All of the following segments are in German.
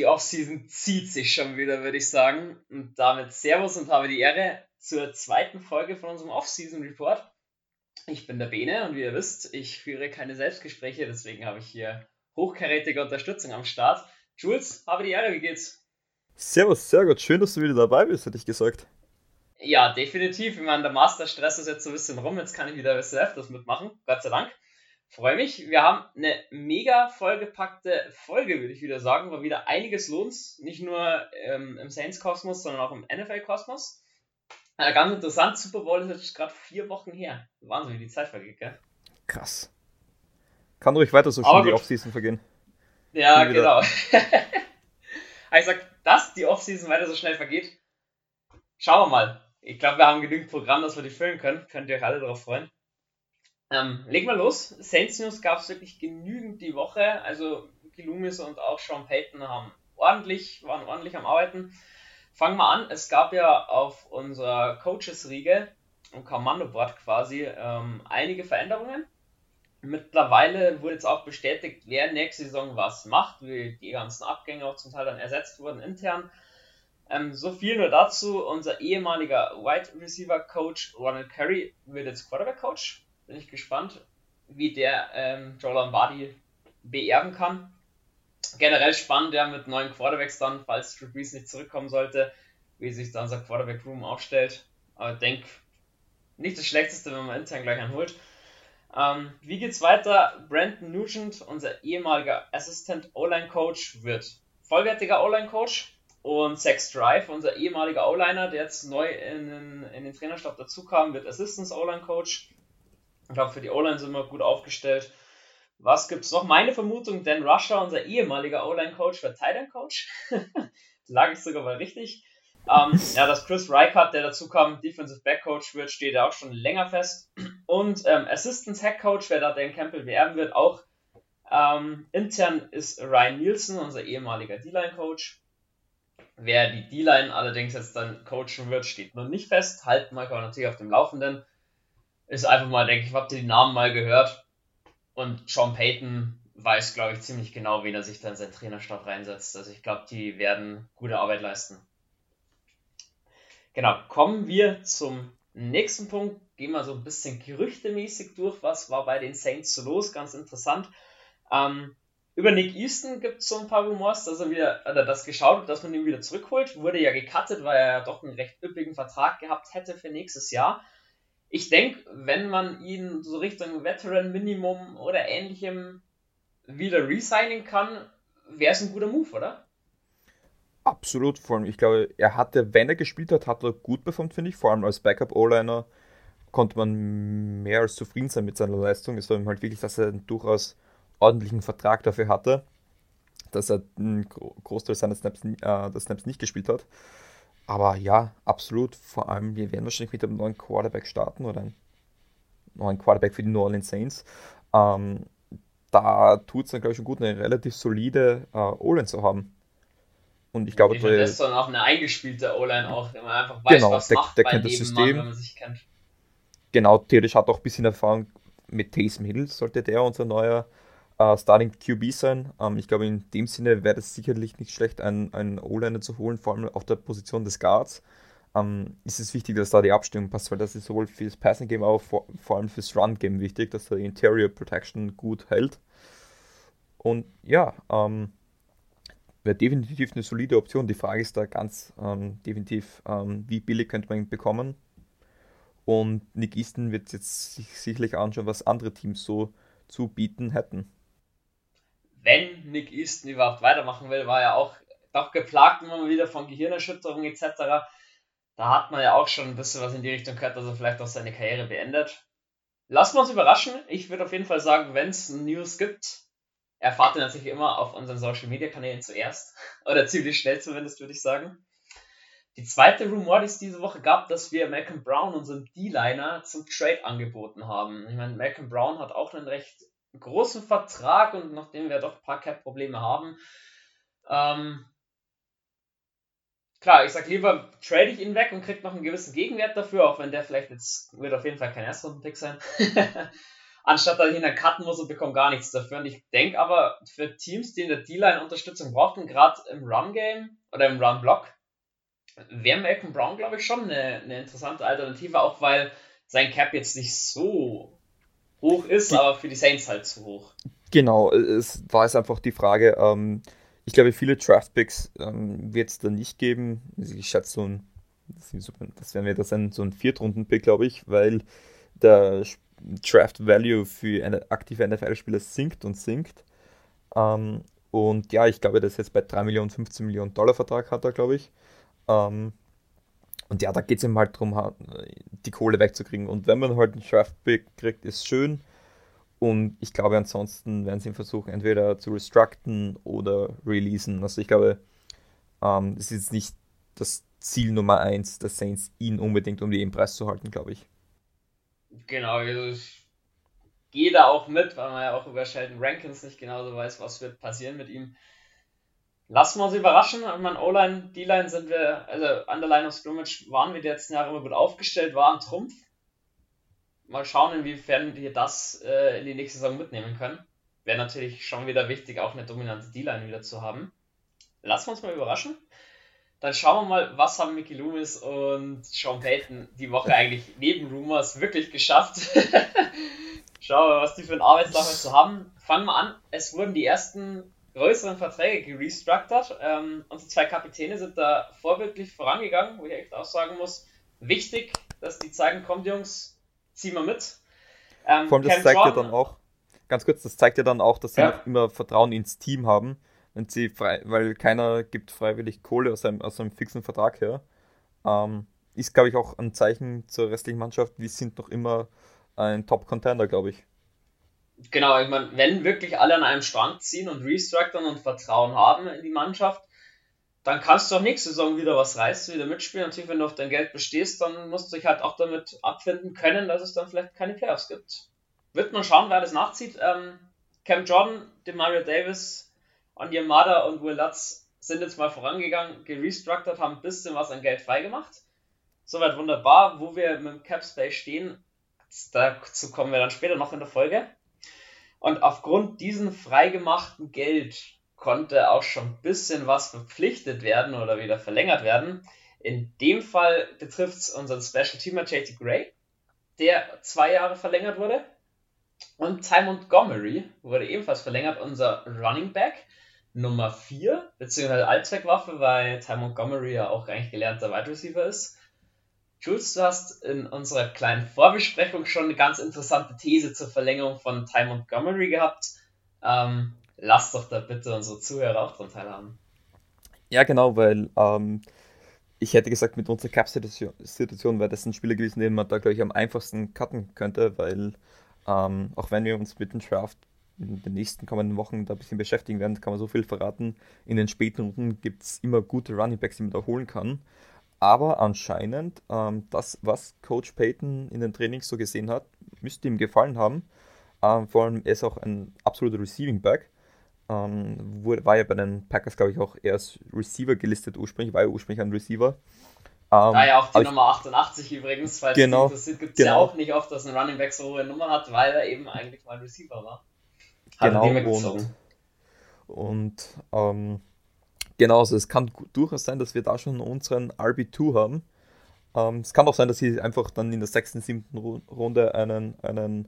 die Offseason zieht sich schon wieder, würde ich sagen. Und damit Servus und habe die Ehre zur zweiten Folge von unserem Offseason Report. Ich bin der Bene und wie ihr wisst, ich führe keine Selbstgespräche, deswegen habe ich hier hochkarätige Unterstützung am Start. Jules, habe die Ehre, wie geht's? Servus, sehr gut. Schön, dass du wieder dabei bist, hätte ich gesagt. Ja, definitiv. Ich meine, der Masterstress ist jetzt so ein bisschen rum. Jetzt kann ich wieder WSF das mitmachen. Gott sei Dank. Freue mich. Wir haben eine mega vollgepackte Folge, würde ich wieder sagen. War wieder einiges los. Nicht nur ähm, im Saints-Kosmos, sondern auch im NFL-Kosmos. Ja, ganz interessant. Super Bowl ist jetzt gerade vier Wochen her. Wahnsinn, wie die Zeit vergeht, gell? Krass. Kann ruhig weiter so schnell die Offseason vergehen. Ja, genau. ich sag, dass die Offseason weiter so schnell vergeht. Schauen wir mal. Ich glaube, wir haben genügend Programm, dass wir die füllen können. Könnt ihr euch alle darauf freuen. Ähm, legen wir los. News gab es wirklich genügend die Woche. Also Gilumis und auch Sean Payton haben ordentlich, waren ordentlich am Arbeiten. Fangen wir an. Es gab ja auf unserer Coaches-Riege, im Kommando-Board quasi, ähm, einige Veränderungen. Mittlerweile wurde jetzt auch bestätigt, wer nächste Saison was macht, wie die ganzen Abgänge auch zum Teil dann ersetzt wurden intern. Ähm, so viel nur dazu. Unser ehemaliger Wide Receiver Coach Ronald Curry wird jetzt Quarterback Coach bin ich gespannt, wie der ähm, Joe Lombardi beerben kann. Generell spannend, ja, mit neuen Quarterbacks dann, falls Drew Brees nicht zurückkommen sollte, wie sich dann sein Quarterback Room aufstellt. Aber denke, nicht das Schlechteste, wenn man intern gleich einen holt. Ähm, wie geht's weiter? Brandon Nugent, unser ehemaliger Assistant O-Line Coach, wird vollwertiger O-Line Coach. Und Sex Drive, unser ehemaliger O-Liner, der jetzt neu in den, in den Trainerstab dazukam, wird Assistant O-Line Coach. Ich glaube, für die O-Line sind wir gut aufgestellt. Was gibt's noch? Meine Vermutung, Dan Rusher, unser ehemaliger O-Line-Coach, wird Titan-Coach. Lag ich sogar mal richtig. Ähm, ja, dass Chris Reichert, der dazu kam, Defensive Back Coach wird, steht ja auch schon länger fest. Und ähm, Assistant Head Coach, wer da Dan Campbell beerben wird, auch ähm, intern ist Ryan Nielsen, unser ehemaliger D-Line Coach. Wer die D-Line allerdings jetzt dann coachen wird, steht noch nicht fest. Halten wir aber natürlich auf dem Laufenden ist einfach mal, denke ich, habt ihr die Namen mal gehört. Und Sean Payton weiß, glaube ich, ziemlich genau, wen er sich dann in seinen Trainerstab reinsetzt. Also ich glaube, die werden gute Arbeit leisten. Genau, kommen wir zum nächsten Punkt. Gehen wir so ein bisschen gerüchtemäßig durch. Was war bei den Saints so los? Ganz interessant. Ähm, über Nick Easton gibt es so ein paar Rumors, dass er wieder, oder das geschaut dass man ihn wieder zurückholt. Wurde ja gecuttet, weil er ja doch einen recht üppigen Vertrag gehabt hätte für nächstes Jahr ich denke, wenn man ihn so Richtung Veteran Minimum oder ähnlichem wieder resignen kann, wäre es ein guter Move, oder? Absolut, vor allem, ich glaube, er hatte, wenn er gespielt hat, hat er gut performt, finde ich. Vor allem als Backup-O-Liner konnte man mehr als zufrieden sein mit seiner Leistung. Es war ihm halt wirklich, dass er einen durchaus ordentlichen Vertrag dafür hatte, dass er einen Großteil seiner Snaps, äh, Snaps nicht gespielt hat. Aber ja, absolut. Vor allem, wir werden wahrscheinlich mit einem neuen Quarterback starten oder einem neuen Quarterback für die New Orleans Saints. Ähm, da tut es dann, glaube ich, schon gut, eine relativ solide äh, O-Line zu haben. Und ich glaube, das ist dann auch eine eingespielte O-Line auch, wenn man einfach weiß, genau, was der, macht der kennt das System. Mann, wenn man sich kennt. Genau, theoretisch hat auch ein bisschen Erfahrung mit Taysom Hill, sollte der unser neuer äh, Starting QB sein. Ähm, ich glaube, in dem Sinne wäre es sicherlich nicht schlecht, einen, einen O-Liner zu holen, vor allem auf der Position des Guards. Ähm, ist es wichtig, dass da die Abstimmung passt, weil das ist sowohl fürs Passing Game, aber vor, vor allem fürs Run Game wichtig, dass da die Interior Protection gut hält. Und ja, ähm, wäre definitiv eine solide Option. Die Frage ist da ganz ähm, definitiv, ähm, wie billig könnte man ihn bekommen. Und Nick Easton wird jetzt sich sicherlich anschauen, was andere Teams so zu bieten hätten wenn Nick Easton überhaupt weitermachen will, war ja auch doch geplagt immer wieder von Gehirnerschütterung etc. Da hat man ja auch schon ein bisschen was in die Richtung gehört, dass er vielleicht auch seine Karriere beendet. Lassen wir uns überraschen. Ich würde auf jeden Fall sagen, wenn es News gibt, erfahrt ihr natürlich immer auf unseren Social Media Kanälen zuerst. Oder ziemlich schnell zumindest, würde ich sagen. Die zweite Rumor, die es diese Woche gab, dass wir Malcolm Brown, unseren D-Liner, zum Trade angeboten haben. Ich meine, Malcolm Brown hat auch einen recht großen Vertrag und nachdem wir doch ein paar Cap-Probleme haben, ähm, klar, ich sag lieber, trade ich ihn weg und krieg noch einen gewissen Gegenwert dafür, auch wenn der vielleicht jetzt, wird auf jeden Fall kein Erstrunden-Pick sein. anstatt dass ich ihn dann cutten muss und bekomme gar nichts dafür. Und ich denke aber, für Teams, die in der D-Line Unterstützung brauchten, gerade im Run-Game oder im Run-Block, wäre Malcolm Brown, glaube ich, schon eine, eine interessante Alternative, auch weil sein Cap jetzt nicht so hoch ist, die, aber für die Saints halt zu hoch. Genau, es war jetzt einfach die Frage, ähm, ich glaube, viele Draftpicks ähm, wird es da nicht geben. Ich schätze so ein, das wäre mir das ein, so ein Viertrunden-Pick, glaube ich, weil der Draft Value für eine aktive NFL-Spieler sinkt und sinkt. Ähm, und ja, ich glaube, das ist jetzt bei 3 Millionen, 15 Millionen Dollar Vertrag hat er, glaube ich. Ähm, und ja, da geht es ihm halt darum, die Kohle wegzukriegen. Und wenn man halt einen Draft-Pick kriegt, ist schön. Und ich glaube, ansonsten werden sie ihn versuchen, entweder zu restructen oder releasen. Also ich glaube, ähm, ist nicht das Ziel Nummer eins der Saints, ihn unbedingt um den Preis zu halten, glaube ich. Genau, also ich gehe da auch mit, weil man ja auch über Sheldon Rankins nicht genauso weiß, was wird passieren mit ihm. Lassen wir uns überraschen. Ich meine, O-Line, D-Line sind wir, also an der Line of Scrimmage waren wir die letzten Jahre immer gut aufgestellt, waren Trumpf. Mal schauen, inwiefern wir das äh, in die nächste Saison mitnehmen können. Wäre natürlich schon wieder wichtig, auch eine dominante D-Line wieder zu haben. Lassen wir uns mal überraschen. Dann schauen wir mal, was haben Mickey Loomis und Sean Payton die Woche eigentlich neben Rumors wirklich geschafft. schauen wir mal, was die für einen Arbeitstag zu haben. Fangen wir an. Es wurden die ersten größeren Verträge gerestructured. Ähm, unsere zwei Kapitäne sind da vorbildlich vorangegangen, wo ich echt auch sagen muss, wichtig, dass die zeigen, kommt Jungs, ziehen wir mit. Ähm, Vor allem, das Cam zeigt Jordan, ja dann auch, ganz kurz, das zeigt ja dann auch, dass sie ja. immer Vertrauen ins Team haben, wenn sie frei, weil keiner gibt freiwillig Kohle aus einem, aus einem fixen Vertrag her. Ähm, ist, glaube ich, auch ein Zeichen zur restlichen Mannschaft, wir sind noch immer ein Top-Contender, glaube ich. Genau, ich meine, wenn wirklich alle an einem Strang ziehen und restructuren und Vertrauen haben in die Mannschaft, dann kannst du auch nächste Saison wieder was reißen, wieder mitspielen. Natürlich, wenn du auf dein Geld bestehst, dann musst du dich halt auch damit abfinden können, dass es dann vielleicht keine Playoffs gibt. Wird man schauen, wer das nachzieht. Ähm, Cam Jordan, Demario Davis, Anya Yamada und Will Lutz sind jetzt mal vorangegangen, gerestructured, haben ein bisschen was an Geld freigemacht. Soweit wunderbar. Wo wir mit dem Cap Space stehen, dazu kommen wir dann später noch in der Folge. Und aufgrund diesem freigemachten Geld konnte auch schon ein bisschen was verpflichtet werden oder wieder verlängert werden. In dem Fall betrifft es unseren Special Teamer JT Gray, der zwei Jahre verlängert wurde. Und Ty Montgomery wurde ebenfalls verlängert, unser Running Back Nummer 4, beziehungsweise Allzweckwaffe, weil Ty Montgomery ja auch eigentlich gelernter Wide Receiver ist. Jules, du hast in unserer kleinen Vorbesprechung schon eine ganz interessante These zur Verlängerung von Ty Montgomery gehabt. Ähm, lass doch da bitte unsere Zuhörer auch dran teilhaben. Ja, genau, weil ähm, ich hätte gesagt, mit unserer Cap-Situation wäre das ein Spieler gewesen, den man da, glaube ich, am einfachsten cutten könnte, weil ähm, auch wenn wir uns mit dem Draft in den nächsten kommenden Wochen da ein bisschen beschäftigen werden, kann man so viel verraten. In den späten Runden gibt es immer gute Running Backs, die man da holen kann. Aber anscheinend, ähm, das, was Coach Payton in den Trainings so gesehen hat, müsste ihm gefallen haben. Ähm, vor allem, er ist auch ein absoluter Receiving Back. Ähm, wurde, war ja bei den Packers, glaube ich, auch als Receiver gelistet ursprünglich, war ja ursprünglich ein Receiver. Ähm, ja, ja, auch die Nummer 88 übrigens, falls genau, es interessiert, gibt es genau. ja auch nicht oft, dass ein Running Back so hohe Nummern hat, weil er eben eigentlich mal ein Receiver war. Hat genau, und, und ähm, Genau, also es kann durchaus sein, dass wir da schon unseren RB2 haben. Ähm, es kann auch sein, dass sie einfach dann in der sechsten, siebten Runde einen, einen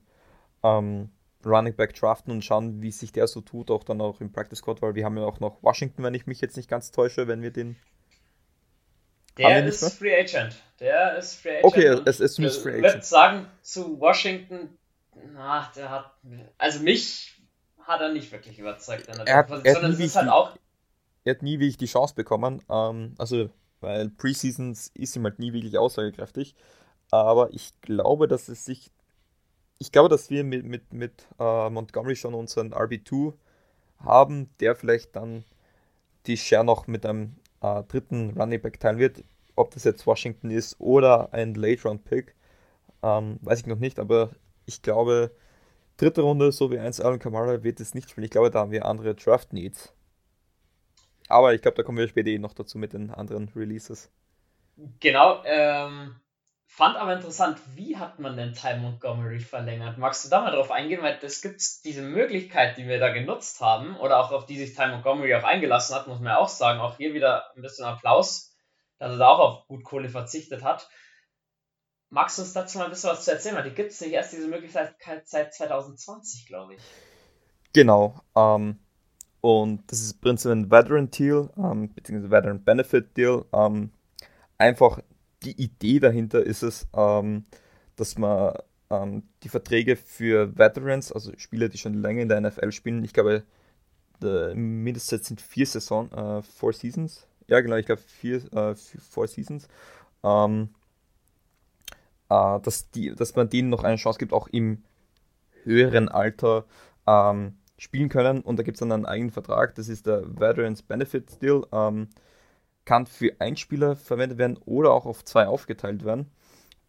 ähm, Running Back draften und schauen, wie sich der so tut, auch dann auch im Practice Squad, weil wir haben ja auch noch Washington, wenn ich mich jetzt nicht ganz täusche, wenn wir den. Der ist Free Agent. Der ist Free Agent. Okay, es ist Free Agent. Ich würde sagen, zu Washington, na, der hat. Also mich hat er nicht wirklich überzeugt. er hat, er hat es ist halt auch er hat nie wirklich die Chance bekommen. Ähm, also, weil Preseasons ist ihm halt nie wirklich aussagekräftig. Aber ich glaube, dass es sich. Ich glaube, dass wir mit, mit, mit äh, Montgomery schon unseren RB2 haben, der vielleicht dann die Share noch mit einem äh, dritten Running Back teilen wird. Ob das jetzt Washington ist oder ein Late Round Pick, ähm, weiß ich noch nicht, aber ich glaube, dritte Runde, so wie 1 Alan Kamara, wird es nicht spielen. Ich glaube, da haben wir andere Draft Needs. Aber ich glaube, da kommen wir später eh noch dazu mit den anderen Releases. Genau. Ähm, Fand aber interessant, wie hat man denn Ty Montgomery verlängert? Magst du da mal drauf eingehen? Weil es gibt diese Möglichkeit, die wir da genutzt haben, oder auch auf die sich Ty Montgomery auch eingelassen hat, muss man ja auch sagen. Auch hier wieder ein bisschen Applaus, dass er da auch auf gut Kohle verzichtet hat. Magst du uns dazu mal ein bisschen was zu erzählen? Weil die gibt es nicht erst diese Möglichkeit seit 2020, glaube ich. Genau. Ähm, und das ist prinzipiell ein Veteran Deal, ähm, beziehungsweise Veteran Benefit Deal. Ähm, einfach die Idee dahinter ist es, ähm, dass man ähm, die Verträge für Veterans, also Spieler, die schon länger in der NFL spielen, ich glaube, mindestens sind vier Saison, äh, four Seasons. Ja, genau, ich glaube vier, äh, four Seasons. Ähm, äh, dass, die, dass man denen noch eine Chance gibt, auch im höheren Alter ähm, spielen können. Und da gibt es dann einen eigenen Vertrag, das ist der Veterans Benefit Deal. Ähm, kann für einen Spieler verwendet werden oder auch auf zwei aufgeteilt werden.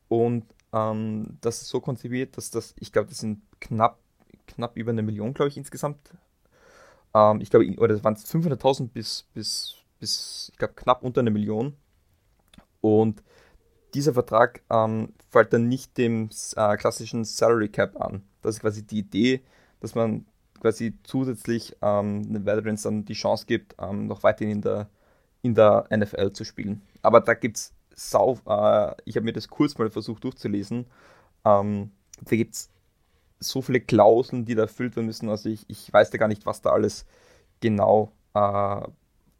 Und ähm, das ist so konzipiert, dass das, ich glaube, das sind knapp, knapp über eine Million, glaube ich, insgesamt. Ähm, ich glaube, oder das waren 500.000 bis, bis, bis, ich glaube, knapp unter eine Million. Und dieser Vertrag ähm, fällt dann nicht dem äh, klassischen Salary Cap an. Das ist quasi die Idee, dass man quasi zusätzlich ähm, den Veterans dann die Chance gibt, ähm, noch weiterhin in der in der NFL zu spielen. Aber da gibt es sau, äh, ich habe mir das kurz mal versucht durchzulesen, ähm, da gibt es so viele Klauseln, die da erfüllt werden müssen. Also ich, ich weiß da gar nicht, was da alles genau äh,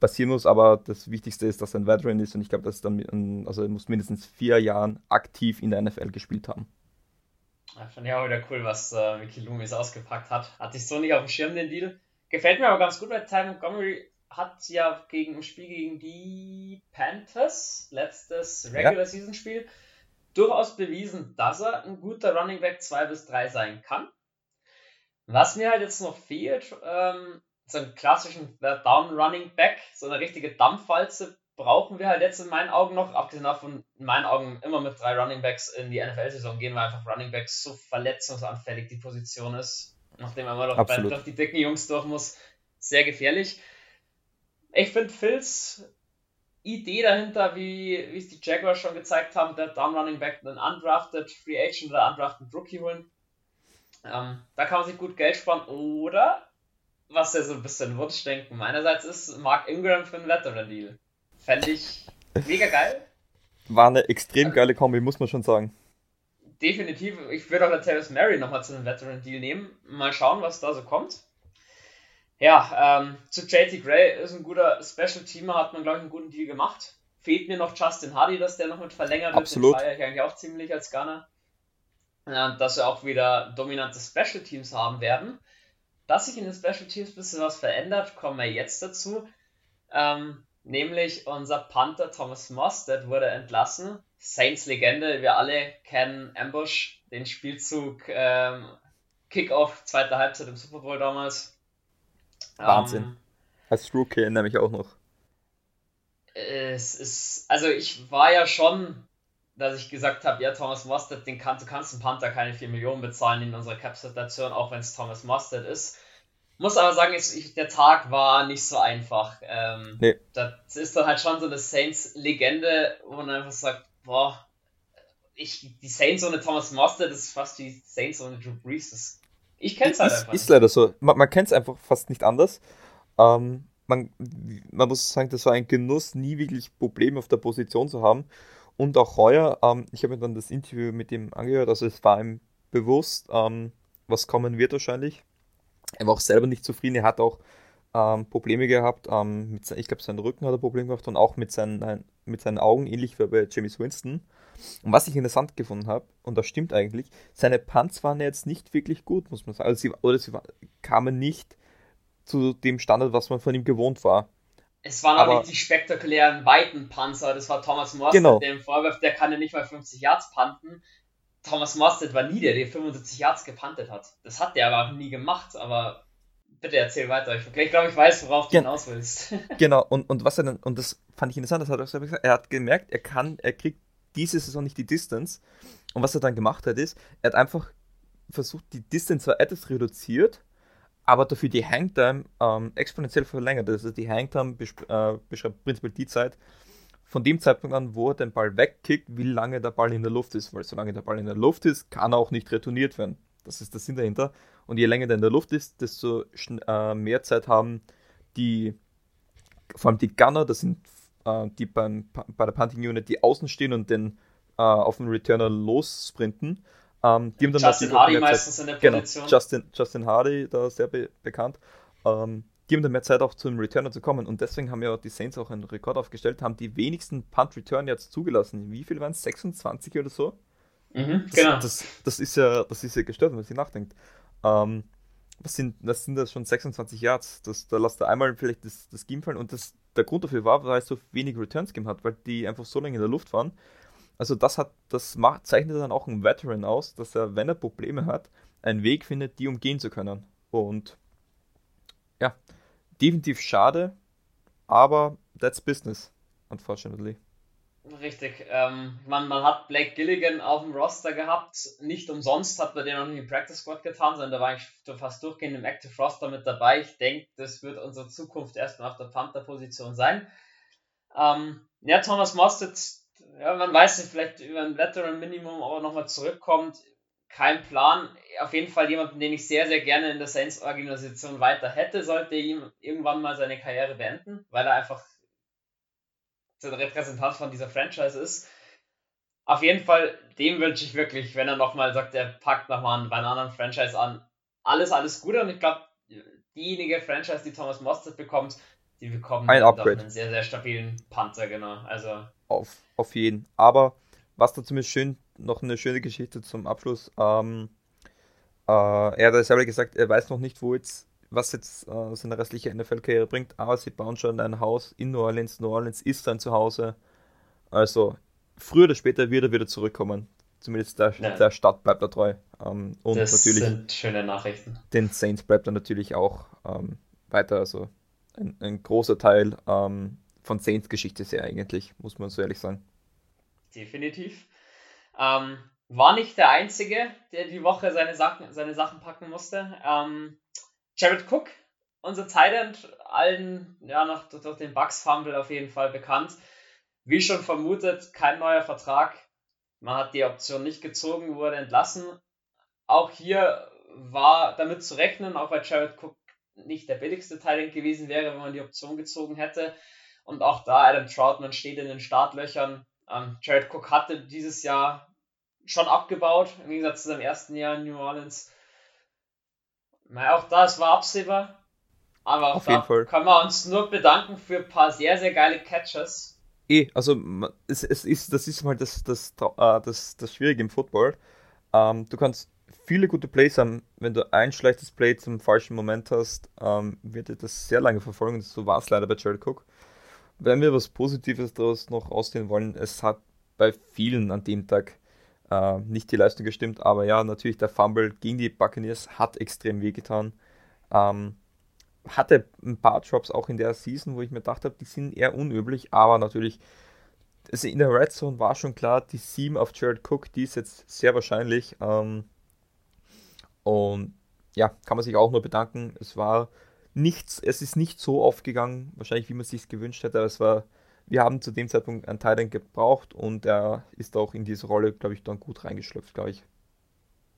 passieren muss, aber das Wichtigste ist, dass er ein Veteran ist und ich glaube, dass dann, also er muss mindestens vier Jahren aktiv in der NFL gespielt haben. Ja, fand ich auch wieder cool, was äh, Mickey Loomis ausgepackt hat. Hatte ich so nicht auf dem Schirm, den Deal. Gefällt mir aber ganz gut, weil Ty Montgomery hat ja gegen im Spiel gegen die Panthers, letztes Regular ja. Season Spiel, durchaus bewiesen, dass er ein guter Running Back 2 bis 3 sein kann. Was mir halt jetzt noch fehlt, ähm, so einen klassischen Down Running Back, so eine richtige Dampfwalze brauchen wir halt jetzt in meinen Augen noch, abgesehen davon in meinen Augen immer mit drei Running Backs in die NFL-Saison gehen, weil einfach Running Backs so verletzungsanfällig die Position ist, nachdem er immer noch bei, durch die dicken Jungs durch muss, sehr gefährlich. Ich finde Phils Idee dahinter, wie, wie es die Jaguars schon gezeigt haben, der Down Running Back einen undrafted Free Agent oder undrafted Rookie holen. Ähm, da kann man sich gut Geld sparen. Oder, was ja so ein bisschen Wunschdenken meinerseits ist, Mark Ingram für einen Veteran Deal. Fände ich mega geil. War eine extrem also, geile Kombi, muss man schon sagen. Definitiv. Ich würde auch der Tavis Mary nochmal zu einem Veteran Deal nehmen. Mal schauen, was da so kommt. Ja, ähm, zu JT Gray ist ein guter Special-Teamer, hat man, glaube ich, einen guten Deal gemacht. Fehlt mir noch Justin Hardy, dass der noch mit verlängert wird. Absolut. Den feiere ich eigentlich auch ziemlich als Gunner. Äh, dass wir auch wieder dominante Special-Teams haben werden. Dass sich in den Special Teams ein bisschen was verändert, kommen wir jetzt dazu. Ähm, nämlich unser Panther Thomas Mostert wurde entlassen. Saints-Legende, wir alle kennen Ambush, den Spielzug ähm, Kickoff, zweite Halbzeit im Super Bowl damals Wahnsinn. Ähm, Als Rookie erinnere mich auch noch. Es ist, also ich war ja schon, dass ich gesagt habe, ja, Thomas Mustard, den kann, du kannst einen Panther keine 4 Millionen bezahlen in unserer Cap-Situation, auch wenn es Thomas Mustard ist. Muss aber sagen, ich, der Tag war nicht so einfach. Ähm, nee. Das ist dann halt schon so eine Saints-Legende, wo man einfach sagt, boah, ich, die Saints ohne Thomas Mustard ist fast wie Saints ohne Drew Brees. Das ich kenne es halt ist, einfach. Ist leider so. Man, man kennt es einfach fast nicht anders. Ähm, man, man muss sagen, das war ein Genuss, nie wirklich Probleme auf der Position zu haben. Und auch heuer, ähm, ich habe mir dann das Interview mit ihm angehört, also es war ihm bewusst, ähm, was kommen wird wahrscheinlich. Er war auch selber nicht zufrieden, er hat auch ähm, Probleme gehabt, ähm, mit, ich glaube, seinen Rücken hat er Probleme gehabt und auch mit seinen, mit seinen Augen, ähnlich wie bei James Winston. Und was ich interessant gefunden habe, und das stimmt eigentlich, seine Punts waren jetzt nicht wirklich gut, muss man sagen. Also sie, oder sie kamen nicht zu dem Standard, was man von ihm gewohnt war. Es waren aber, auch nicht die spektakulären weiten Panzer, das war Thomas Morstead, genau. der im Vorwurf, der kann ja nicht mal 50 Yards panten. Thomas Morstead war nie der, der 75 Yards gepantet hat. Das hat der aber auch nie gemacht, aber bitte erzähl weiter. Ich, ich glaube, ich weiß, worauf du hinaus willst. genau, und, und was er dann, und das fand ich interessant, das hat er gesagt, er hat gemerkt, er kann, er kriegt diese Saison nicht die Distance. Und was er dann gemacht hat, ist, er hat einfach versucht, die Distance zwar etwas reduziert, aber dafür die Hangtime ähm, exponentiell verlängert. Also die Hangtime äh, beschreibt prinzipiell die Zeit, von dem Zeitpunkt an, wo er den Ball wegkickt, wie lange der Ball in der Luft ist. Weil solange der Ball in der Luft ist, kann er auch nicht retourniert werden. Das ist der Sinn dahinter. Und je länger der in der Luft ist, desto äh, mehr Zeit haben die, vor allem die Gunner, das sind äh, die beim, bei der Punting Unit, die außen stehen und den äh, auf den Returner lossprinten. Ähm, die haben dann Justin Hardy meistens in der genau, Position. Genau, Justin, Justin Hardy, da sehr be bekannt. Ähm, die haben dann mehr Zeit auch zum Returner zu kommen und deswegen haben ja die Saints auch einen Rekord aufgestellt, haben die wenigsten Punt-Return jetzt zugelassen. Wie viel waren es? 26 oder so? Mhm, das, genau. Das, das, ist ja, das ist ja gestört, wenn man sich nachdenkt. Ähm, was sind, das sind das schon 26 Yards. Das, da lasst er einmal vielleicht das, das Game fallen und das, der Grund dafür war, weil es so wenig Returns gegeben hat, weil die einfach so lange in der Luft waren. Also das hat, das macht, zeichnet dann auch einen Veteran aus, dass er, wenn er Probleme hat, einen Weg findet, die umgehen zu können. Und ja, definitiv schade, aber that's business, unfortunately. Richtig. Ähm, man, man hat Blake Gilligan auf dem Roster gehabt. Nicht umsonst hat man den noch nicht im Practice Squad getan, sondern da war ich fast durchgehend im Active Roster mit dabei. Ich denke, das wird unsere Zukunft erstmal auf der Panther-Position sein. Ähm, ja, Thomas Mostert, ja, man weiß nicht, vielleicht über ein Veteran Minimum aber nochmal zurückkommt. Kein Plan. Auf jeden Fall jemanden, den ich sehr, sehr gerne in der Saints-Organisation weiter hätte, sollte ihm irgendwann mal seine Karriere beenden, weil er einfach der Repräsentant von dieser Franchise ist. Auf jeden Fall, dem wünsche ich wirklich, wenn er nochmal sagt, er packt nochmal bei einer anderen Franchise an, alles, alles Gute. Und ich glaube, diejenige Franchise, die Thomas Mostert bekommt, die bekommen ein Upgrade. einen sehr, sehr stabilen Panther, genau. Also auf, auf jeden. Aber was dazu ist schön, noch eine schöne Geschichte zum Abschluss. Ähm, äh, er hat ja selber gesagt, er weiß noch nicht, wo jetzt was jetzt äh, seine restliche NFL-Karriere bringt, aber sie bauen schon ein Haus in New Orleans. New Orleans ist sein Zuhause. Also früher oder später wird er wieder zurückkommen. Zumindest der, ja. der Stadt bleibt er treu. Ähm, und das natürlich sind schöne Nachrichten. Den Saints bleibt er natürlich auch ähm, weiter. Also ein, ein großer Teil ähm, von Saints Geschichte sehr eigentlich, muss man so ehrlich sagen. Definitiv. Ähm, war nicht der Einzige, der die Woche seine Sachen, seine Sachen packen musste. Ähm, Jared Cook, unser Tight allen ja, noch durch den Bucks-Fumble auf jeden Fall bekannt. Wie schon vermutet, kein neuer Vertrag. Man hat die Option nicht gezogen, wurde entlassen. Auch hier war damit zu rechnen, auch weil Jared Cook nicht der billigste Teil gewesen wäre, wenn man die Option gezogen hätte. Und auch da, Adam Troutman steht in den Startlöchern. Ähm, Jared Cook hatte dieses Jahr schon abgebaut, im Gegensatz zu seinem ersten Jahr in New Orleans. Naja, auch das war absehbar. Aber Auf jeden Fall. können wir uns nur bedanken für ein paar sehr, sehr geile Catches. Eh, also es, es ist, das ist mal das, das, äh, das, das Schwierige im Football. Ähm, du kannst viele gute Plays haben. Wenn du ein schlechtes Play zum falschen Moment hast, ähm, wird dir das sehr lange verfolgen. So war es leider bei Jared Cook. Wenn wir was Positives daraus noch ausstehen wollen, es hat bei vielen an dem Tag äh, nicht die Leistung gestimmt, aber ja, natürlich der Fumble gegen die Buccaneers hat extrem wehgetan. Ähm, hatte ein paar Drops auch in der Season, wo ich mir gedacht habe, die sind eher unüblich, aber natürlich, also in der Red Zone war schon klar, die 7 auf Jared Cook, die ist jetzt sehr wahrscheinlich. Ähm, und ja, kann man sich auch nur bedanken. Es war nichts, es ist nicht so aufgegangen, wahrscheinlich wie man sich gewünscht hätte, aber es war wir haben zu dem Zeitpunkt einen Titan gebraucht und er ist auch in diese Rolle, glaube ich, dann gut reingeschlüpft, glaube ich.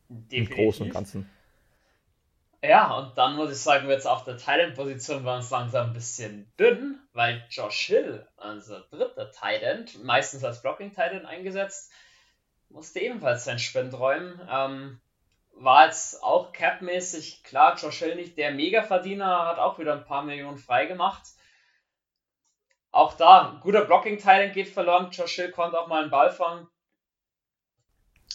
Definitiv. Im Großen und Ganzen. Ja, und dann muss ich sagen, jetzt auf der Titan-Position war uns langsam ein bisschen dünn, weil Josh Hill, unser dritter Titan, meistens als Blocking-Titan eingesetzt, musste ebenfalls seinen Sprint räumen. Ähm, war jetzt auch capmäßig klar, Josh Hill nicht der Mega-Verdiener, hat auch wieder ein paar Millionen frei gemacht. Auch da, guter Blocking-Teil geht verloren. Josh Hill konnte auch mal einen Ball fangen.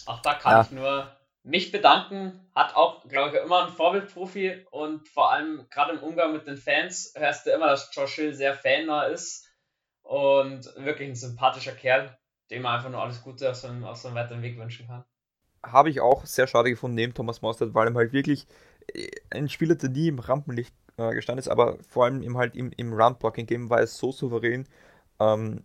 Auch da kann ja. ich nur mich bedanken. Hat auch, glaube ich, immer ein Vorbildprofi und vor allem gerade im Umgang mit den Fans hörst du immer, dass Josh Hill sehr fannah ist und wirklich ein sympathischer Kerl, dem man einfach nur alles Gute auf seinem, auf seinem weiteren Weg wünschen kann. Habe ich auch sehr schade gefunden neben Thomas Mostert, weil er halt wirklich äh, ein Spieler, der nie im Rampenlicht äh, gestanden ist, aber vor allem im, halt im, im Run-Blocking-Game war es so souverän. Ähm,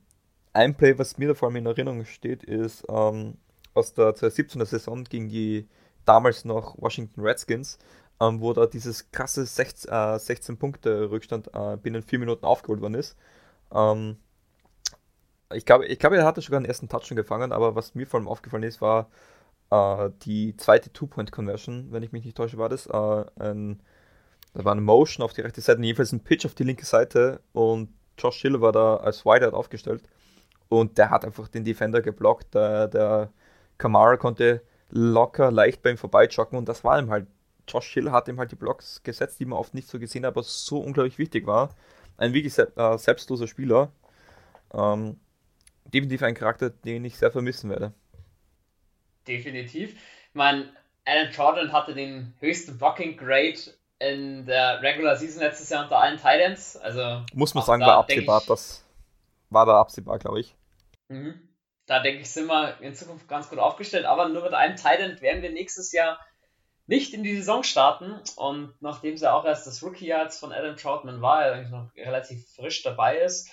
ein Play, was mir da vor allem in Erinnerung steht, ist ähm, aus der 2017er Saison gegen die damals noch Washington Redskins, ähm, wo da dieses krasse 16, äh, 16 Punkte Rückstand äh, binnen 4 Minuten aufgeholt worden ist. Ähm, ich glaube, ich glaube, er hatte sogar den ersten Touch schon gefangen, aber was mir vor allem aufgefallen ist, war äh, die zweite Two-Point-Conversion, wenn ich mich nicht täusche, war das. Äh, ein, das war eine Motion auf die rechte Seite, jedenfalls ein Pitch auf die linke Seite und Josh Hill war da als Wideout aufgestellt und der hat einfach den Defender geblockt. Der, der Kamara konnte locker, leicht bei ihm vorbeijocken und das war ihm halt. Josh Hill hat ihm halt die Blocks gesetzt, die man oft nicht so gesehen hat, aber so unglaublich wichtig war. Ein wirklich äh, selbstloser Spieler. Ähm, definitiv ein Charakter, den ich sehr vermissen werde. Definitiv. Ich meine, Alan Jordan hatte den höchsten Blocking Grade in der Regular Season letztes Jahr unter allen Titans. Also muss man sagen, da war absehbar. Ich, das war da absehbar, glaube ich. Mhm. Da denke ich, sind wir in Zukunft ganz gut aufgestellt. Aber nur mit einem Titan werden wir nächstes Jahr nicht in die Saison starten. Und nachdem es ja auch erst das Rookie-Jahr jetzt von Adam Troutman war, er eigentlich noch relativ frisch dabei ist,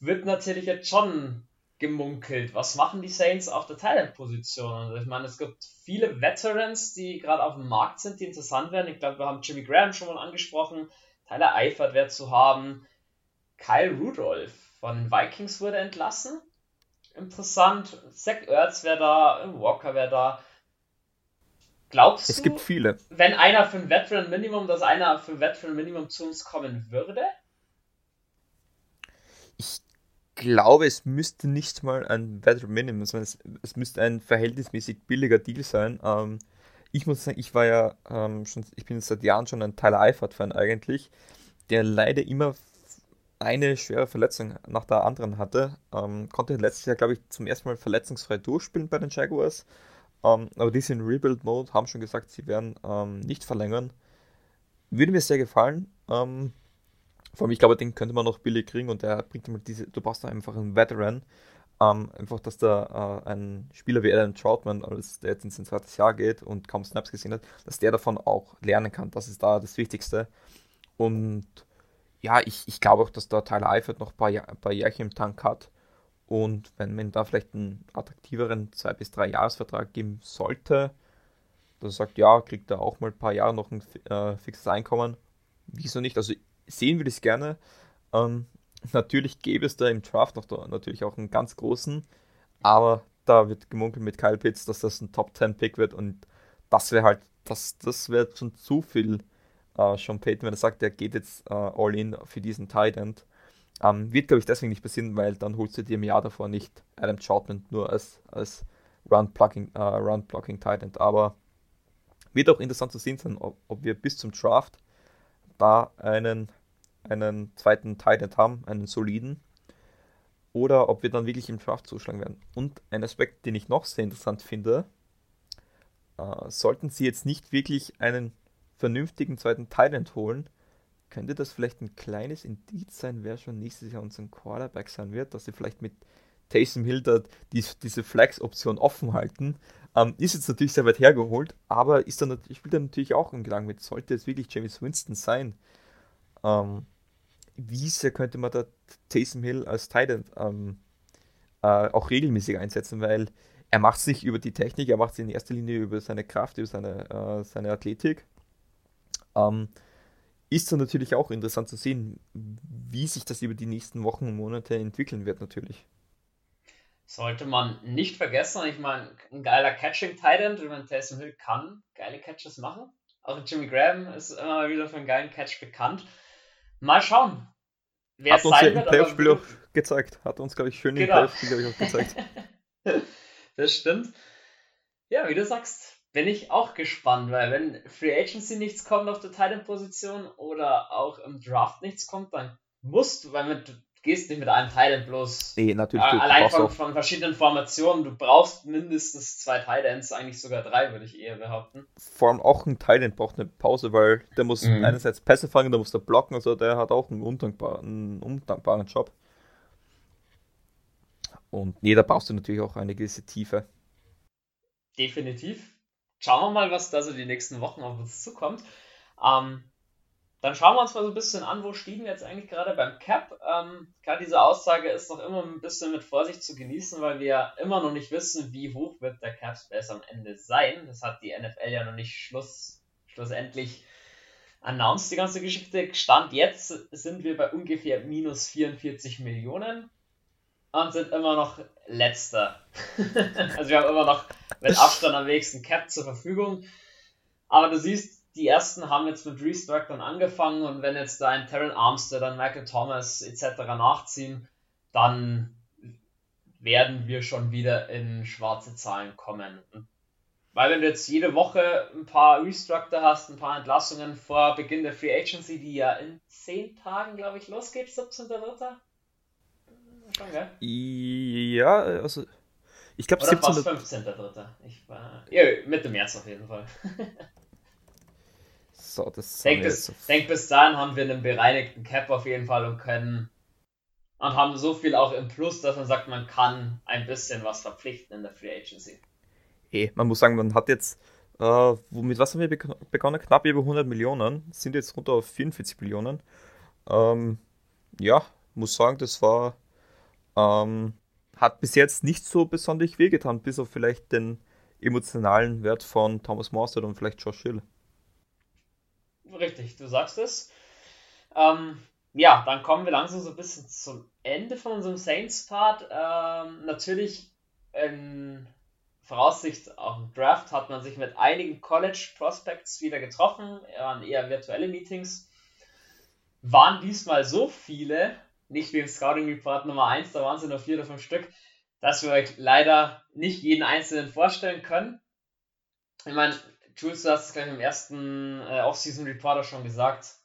wird natürlich jetzt schon gemunkelt. Was machen die Saints auf der Thailand-Position? Also ich meine, es gibt viele Veterans, die gerade auf dem Markt sind, die interessant werden. Ich glaube, wir haben Jimmy Graham schon mal angesprochen. Tyler Eifert wäre zu haben. Kyle Rudolph von den Vikings wurde entlassen. Interessant. Zach Ertz wäre da, Walker wäre da. Glaubst es du, gibt viele. wenn einer für ein Veteran Minimum, dass einer für ein Veteran Minimum zu uns kommen würde? Ich glaube, es müsste nicht mal ein Veteran Minimum sein. Es, es müsste ein verhältnismäßig billiger Deal sein. Ähm, ich muss sagen, ich war ja ähm, schon, ich bin seit Jahren schon ein Tyler Eifert-Fan eigentlich, der leider immer eine schwere Verletzung nach der anderen hatte. Ähm, konnte letztes Jahr, glaube ich, zum ersten Mal verletzungsfrei durchspielen bei den Jaguars. Ähm, aber die sind in Rebuild-Mode, haben schon gesagt, sie werden ähm, nicht verlängern. Würde mir sehr gefallen. Ähm, vor allem, ich glaube, den könnte man noch billig kriegen und der bringt immer diese, du brauchst da einfach einen Veteran. Ähm, einfach, dass da äh, ein Spieler wie Alan Troutman, als der jetzt in sein zweites Jahr geht und kaum Snaps gesehen hat, dass der davon auch lernen kann. Das ist da das Wichtigste. Und ja, ich, ich glaube auch, dass da Tyler Eifert noch ein paar, ein paar Jährchen im Tank hat. Und wenn man da vielleicht einen attraktiveren 2- bis 3 Jahresvertrag geben sollte, dass er sagt, ja, kriegt er auch mal ein paar Jahre noch ein äh, fixes Einkommen. Wieso nicht? Also sehen würde ich es gerne. Ähm, natürlich gäbe es da im Draft noch da natürlich auch einen ganz großen, aber da wird gemunkelt mit Kyle Pitts, dass das ein Top 10 Pick wird und das wäre halt, das, das wäre schon zu viel. Äh, Sean Payton, wenn er sagt, er geht jetzt äh, all in für diesen Tight End. Ähm, wird, glaube ich, deswegen nicht passieren, weil dann holst du dir im Jahr davor nicht Adam Troutman nur als, als Run-Blocking äh, Run End. Aber wird auch interessant zu sehen sein, ob, ob wir bis zum Draft da einen, einen zweiten Tight End haben, einen soliden, oder ob wir dann wirklich im Draft zuschlagen werden. Und ein Aspekt, den ich noch sehr interessant finde, äh, sollten sie jetzt nicht wirklich einen vernünftigen zweiten Tight End holen, könnte das vielleicht ein kleines Indiz sein, wer schon nächstes Jahr unser Quarterback sein wird, dass sie vielleicht mit Taysom Hill diese Flex-Option offen halten. Ähm, ist jetzt natürlich sehr weit hergeholt, aber ist dann, spielt dann natürlich auch im Gedanken mit, sollte es wirklich James Winston sein, ähm, wie sehr könnte man da Taysom Hill als Titan ähm, äh, auch regelmäßig einsetzen, weil er macht sich über die Technik, er macht sich in erster Linie über seine Kraft, über seine, äh, seine Athletik. Ähm, ist dann natürlich auch interessant zu sehen, wie sich das über die nächsten Wochen und Monate entwickeln wird natürlich sollte man nicht vergessen. Ich meine, ein geiler Catching Titan, ich meine, Taysom Hill kann geile Catches machen. Auch Jimmy Graham ist immer wieder für einen geilen Catch bekannt. Mal schauen, wer Hat uns ja im Playoff-Spiel auch gezeigt. Hat uns, glaube ich, schön genau. im Playoff-Spiel auch gezeigt. das stimmt. Ja, wie du sagst, bin ich auch gespannt, weil wenn Free Agency nichts kommt auf der Titan-Position oder auch im Draft nichts kommt, dann musst du, weil mit gehst nicht mit einem Titan bloß. Nee, natürlich. Äh, allein von, von, verschiedenen Formationen. Du brauchst mindestens zwei Titans, eigentlich sogar drei, würde ich eher behaupten. Vor allem auch ein Titan braucht eine Pause, weil der muss mhm. einerseits Pässe fangen, der muss da blocken, also der hat auch einen undankbaren, einen undankbaren Job. Und nee, da brauchst du natürlich auch eine gewisse Tiefe. Definitiv. Schauen wir mal, was da so die nächsten Wochen auf uns zukommt. Ähm, dann schauen wir uns mal so ein bisschen an, wo stehen wir jetzt eigentlich gerade beim Cap. Ähm, klar, diese Aussage ist noch immer ein bisschen mit Vorsicht zu genießen, weil wir immer noch nicht wissen, wie hoch wird der Cap Space am Ende sein. Das hat die NFL ja noch nicht schluss, schlussendlich announced, die ganze Geschichte. Stand jetzt sind wir bei ungefähr minus 44 Millionen. und sind immer noch letzter. also wir haben immer noch mit Abstand am wenigsten Cap zur Verfügung. Aber du siehst, die ersten haben jetzt mit Restructuren angefangen und wenn jetzt da ein Terran Armstead, dann Michael Thomas etc. nachziehen, dann werden wir schon wieder in schwarze Zahlen kommen. Weil wenn du jetzt jede Woche ein paar Restructure hast, ein paar Entlassungen vor Beginn der Free Agency, die ja in 10 Tagen, glaube ich, losgeht, 17.3. Schon, gell? Ja, also ich glaube 17. 15.3. Ich war. Ja, Mitte März auf jeden Fall. so, das denk bis, denk bis dahin haben wir einen bereinigten Cap auf jeden Fall und können und haben so viel auch im Plus, dass man sagt, man kann ein bisschen was verpflichten in der Free Agency. Eh, man muss sagen, man hat jetzt, äh, mit was haben wir begonnen? Knapp über 100 Millionen, sind jetzt runter auf 44 Millionen. Ähm, ja, muss sagen, das war, ähm, hat bis jetzt nicht so besonders wehgetan, bis auf vielleicht den emotionalen Wert von Thomas Morstead und vielleicht Josh Hill. Richtig, du sagst es. Ähm, ja, dann kommen wir langsam so ein bisschen zum Ende von unserem Saints-Part. Ähm, natürlich in Voraussicht auf den Draft hat man sich mit einigen College Prospects wieder getroffen, waren eher virtuelle Meetings. Waren diesmal so viele, nicht wie im Scouting Report Nummer 1, da waren sie nur vier oder fünf Stück, dass wir euch leider nicht jeden einzelnen vorstellen können. Ich meine, Jules, du hast es gleich im ersten äh, Offseason Reporter schon gesagt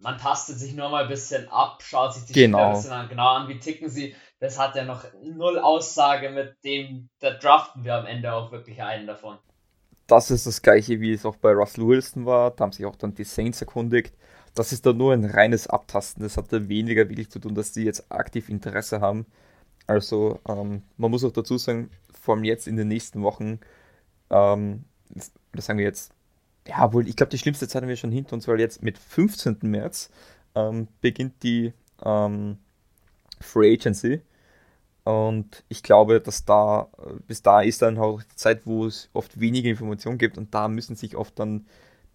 man tastet sich nur mal ein bisschen ab, schaut sich die genau. Spieler ein bisschen an, genau an, wie ticken sie. Das hat ja noch null Aussage mit dem, da draften wir am Ende auch wirklich einen davon. Das ist das gleiche, wie es auch bei Russell Wilson war. Da haben sich auch dann die Saints erkundigt. Das ist da nur ein reines Abtasten. Das hat da weniger wirklich zu tun, dass die jetzt aktiv Interesse haben. Also, ähm, man muss auch dazu sagen, vor allem jetzt in den nächsten Wochen, ähm, das sagen wir jetzt ja, wohl, ich glaube, die schlimmste Zeit haben wir schon hinter uns, weil jetzt mit 15. März ähm, beginnt die ähm, Free Agency. Und ich glaube, dass da, bis da ist dann auch die Zeit, wo es oft wenige Informationen gibt und da müssen sich oft dann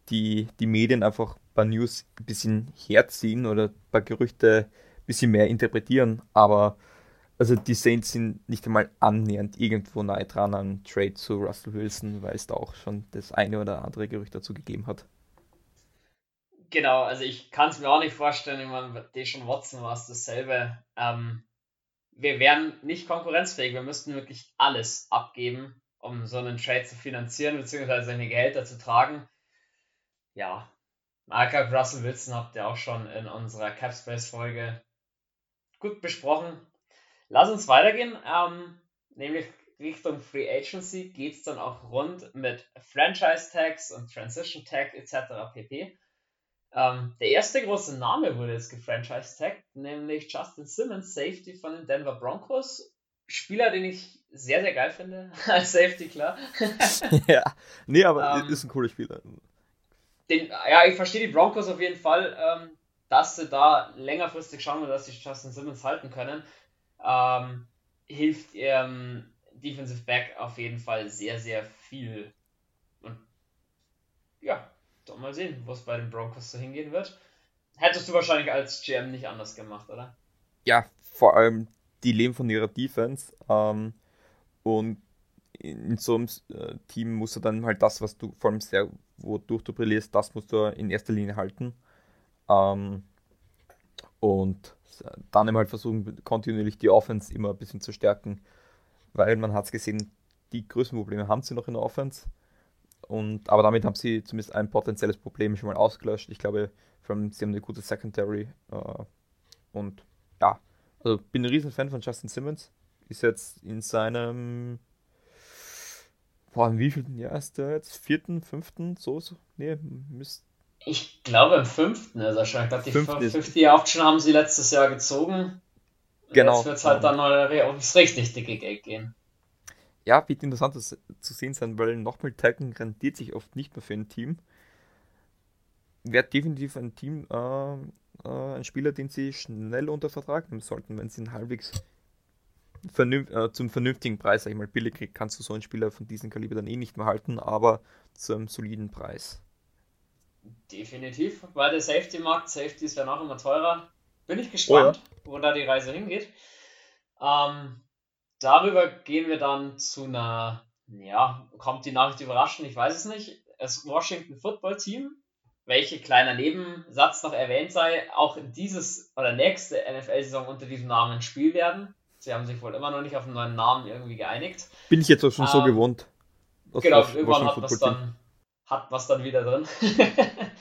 die, die Medien einfach bei News ein bisschen herziehen oder bei Gerüchte ein bisschen mehr interpretieren. Aber also die Saints sind nicht einmal annähernd irgendwo nahe dran an Trade zu Russell Wilson, weil es da auch schon das eine oder andere Gerücht dazu gegeben hat. Genau, also ich kann es mir auch nicht vorstellen, ich meine, Deshaun Watson war es dasselbe. Ähm, wir wären nicht konkurrenzfähig, wir müssten wirklich alles abgeben, um so einen Trade zu finanzieren, beziehungsweise seine Gehälter zu tragen. Ja, Mark Russell Wilson habt ihr auch schon in unserer Capspace-Folge gut besprochen. Lass uns weitergehen, ähm, nämlich Richtung Free Agency geht es dann auch rund mit Franchise Tags und Transition Tag etc. pp. Ähm, der erste große Name wurde jetzt gefranchise tagged, nämlich Justin Simmons, Safety von den Denver Broncos. Spieler, den ich sehr, sehr geil finde, als Safety, klar. ja, nee, aber ähm, ist ein cooler Spieler. Den, ja, ich verstehe die Broncos auf jeden Fall, ähm, dass sie da längerfristig schauen, dass sie Justin Simmons halten können ähm, hilft ihrem Defensive Back auf jeden Fall sehr, sehr viel. Und ja, doch mal sehen, wo es bei den Broncos so hingehen wird. Hättest du wahrscheinlich als GM nicht anders gemacht, oder? Ja, vor allem die leben von ihrer Defense. Ähm, und in so einem äh, Team musst du dann halt das, was du vor allem sehr, wodurch du brillierst, das musst du in erster Linie halten. Ähm, und dann eben halt versuchen, kontinuierlich die Offense immer ein bisschen zu stärken, weil man hat es gesehen, die größten Probleme haben sie noch in der Offense. Und, aber damit haben sie zumindest ein potenzielles Problem schon mal ausgelöscht. Ich glaube, vor allem, sie haben eine gute Secondary. Äh, und ja, also bin ein riesen Fan von Justin Simmons. Ist jetzt in seinem. Boah, in wie vielen Jahr ist der jetzt? Vierten, fünften? So, so? Nee, müsste ich glaube im fünften ist er schon. Ich glaube, die 50 Option haben sie letztes Jahr gezogen. Genau. Jetzt wird es halt dann mal ums richtig dicke Geld gehen. Ja, wird interessant zu sehen sein, weil nochmal Taggen rentiert sich oft nicht mehr für ein Team. Wäre definitiv ein Team, äh, äh, ein Spieler, den sie schnell unter Vertrag nehmen sollten, wenn sie ihn halbwegs vernünft, äh, zum vernünftigen Preis, sag ich mal, billig kriegt, kannst du so einen Spieler von diesem Kaliber dann eh nicht mehr halten, aber zu einem soliden Preis. Definitiv, weil der Safety-Markt, Safeties werden auch immer teurer. Bin ich gespannt, oh ja. wo da die Reise hingeht. Ähm, darüber gehen wir dann zu einer, ja, kommt die Nachricht überraschend, ich weiß es nicht. Das Washington Football Team, welche kleiner Nebensatz noch erwähnt sei, auch dieses oder nächste NFL-Saison unter diesem Namen spielen werden. Sie haben sich wohl immer noch nicht auf einen neuen Namen irgendwie geeinigt. Bin ich jetzt auch schon ähm, so gewohnt. Genau, irgendwann hat was, dann, hat was dann wieder drin.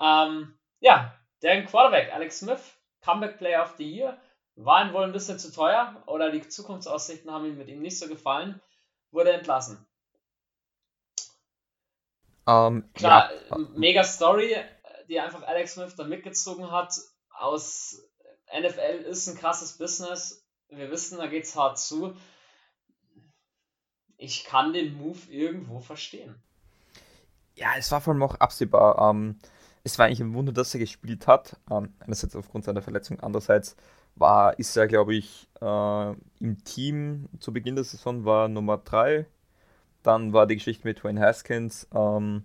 ähm, ja, der Quarterback, Alex Smith, Comeback Player of the Year, war ihm wohl ein bisschen zu teuer oder die Zukunftsaussichten haben ihm mit ihm nicht so gefallen, wurde entlassen. Um, ähm, Klar, ja. mega Story, die einfach Alex Smith da mitgezogen hat. Aus NFL ist ein krasses Business. Wir wissen, da geht's hart zu. Ich kann den Move irgendwo verstehen. Ja, es war vor allem auch absehbar. Ähm, es war eigentlich ein Wunder, dass er gespielt hat. Ähm, einerseits aufgrund seiner Verletzung, andererseits war, ist er, glaube ich, äh, im Team zu Beginn der Saison war Nummer 3 dann war die Geschichte mit Wayne Haskins ähm,